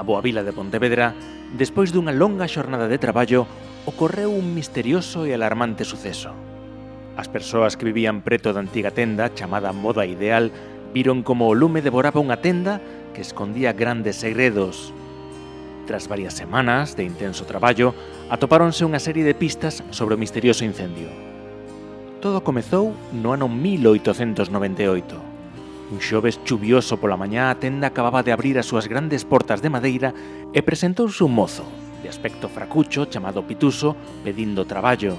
na boa vila de Pontevedra, despois dunha longa xornada de traballo, ocorreu un misterioso e alarmante suceso. As persoas que vivían preto da antiga tenda, chamada Moda Ideal, viron como o lume devoraba unha tenda que escondía grandes segredos. Tras varias semanas de intenso traballo, atopáronse unha serie de pistas sobre o misterioso incendio. Todo comezou no ano 1898 Un xoves chuvioso pola mañá a tenda acababa de abrir as súas grandes portas de madeira e presentouse un mozo, de aspecto fracucho chamado Pituso, pedindo traballo.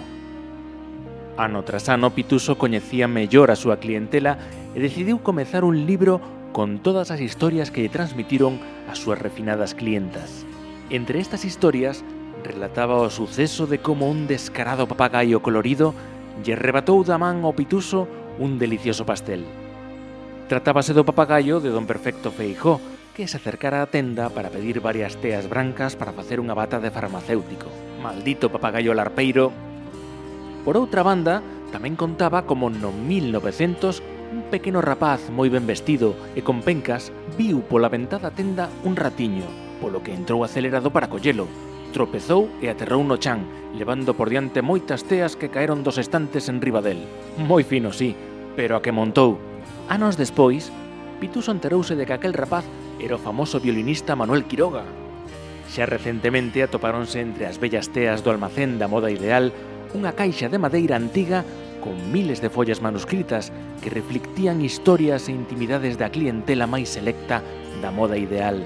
Ano tras ano Pituso coñecía mellor a súa clientela e decidiu comezar un libro con todas as historias que lle transmitiron as súas refinadas clientas. Entre estas historias relataba o suceso de como un descarado papagaio colorido lle rebatou da man ao Pituso un delicioso pastel. Tratábase do papagallo de don Perfecto Feijó, que se acercara á tenda para pedir varias teas brancas para facer unha bata de farmacéutico. Maldito papagallo larpeiro. Por outra banda, tamén contaba como no 1900 un pequeno rapaz moi ben vestido e con pencas viu pola ventada tenda un ratiño, polo que entrou acelerado para collelo. Tropezou e aterrou no chan, levando por diante moitas teas que caeron dos estantes en riba del. Moi fino, sí, pero a que montou, Anos despois, Pituso enterouse de que aquel rapaz era o famoso violinista Manuel Quiroga. Xa recentemente atopáronse entre as bellas teas do almacén da moda ideal unha caixa de madeira antiga con miles de follas manuscritas que reflectían historias e intimidades da clientela máis selecta da moda ideal.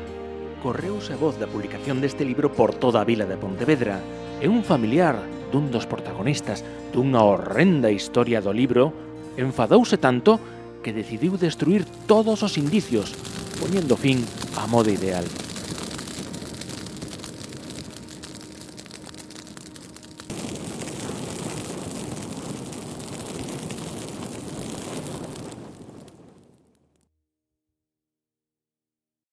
Correuse a voz da publicación deste libro por toda a vila de Pontevedra e un familiar dun dos protagonistas dunha horrenda historia do libro enfadouse tanto que decidiu destruir todos os indicios, poñendo fin á moda ideal.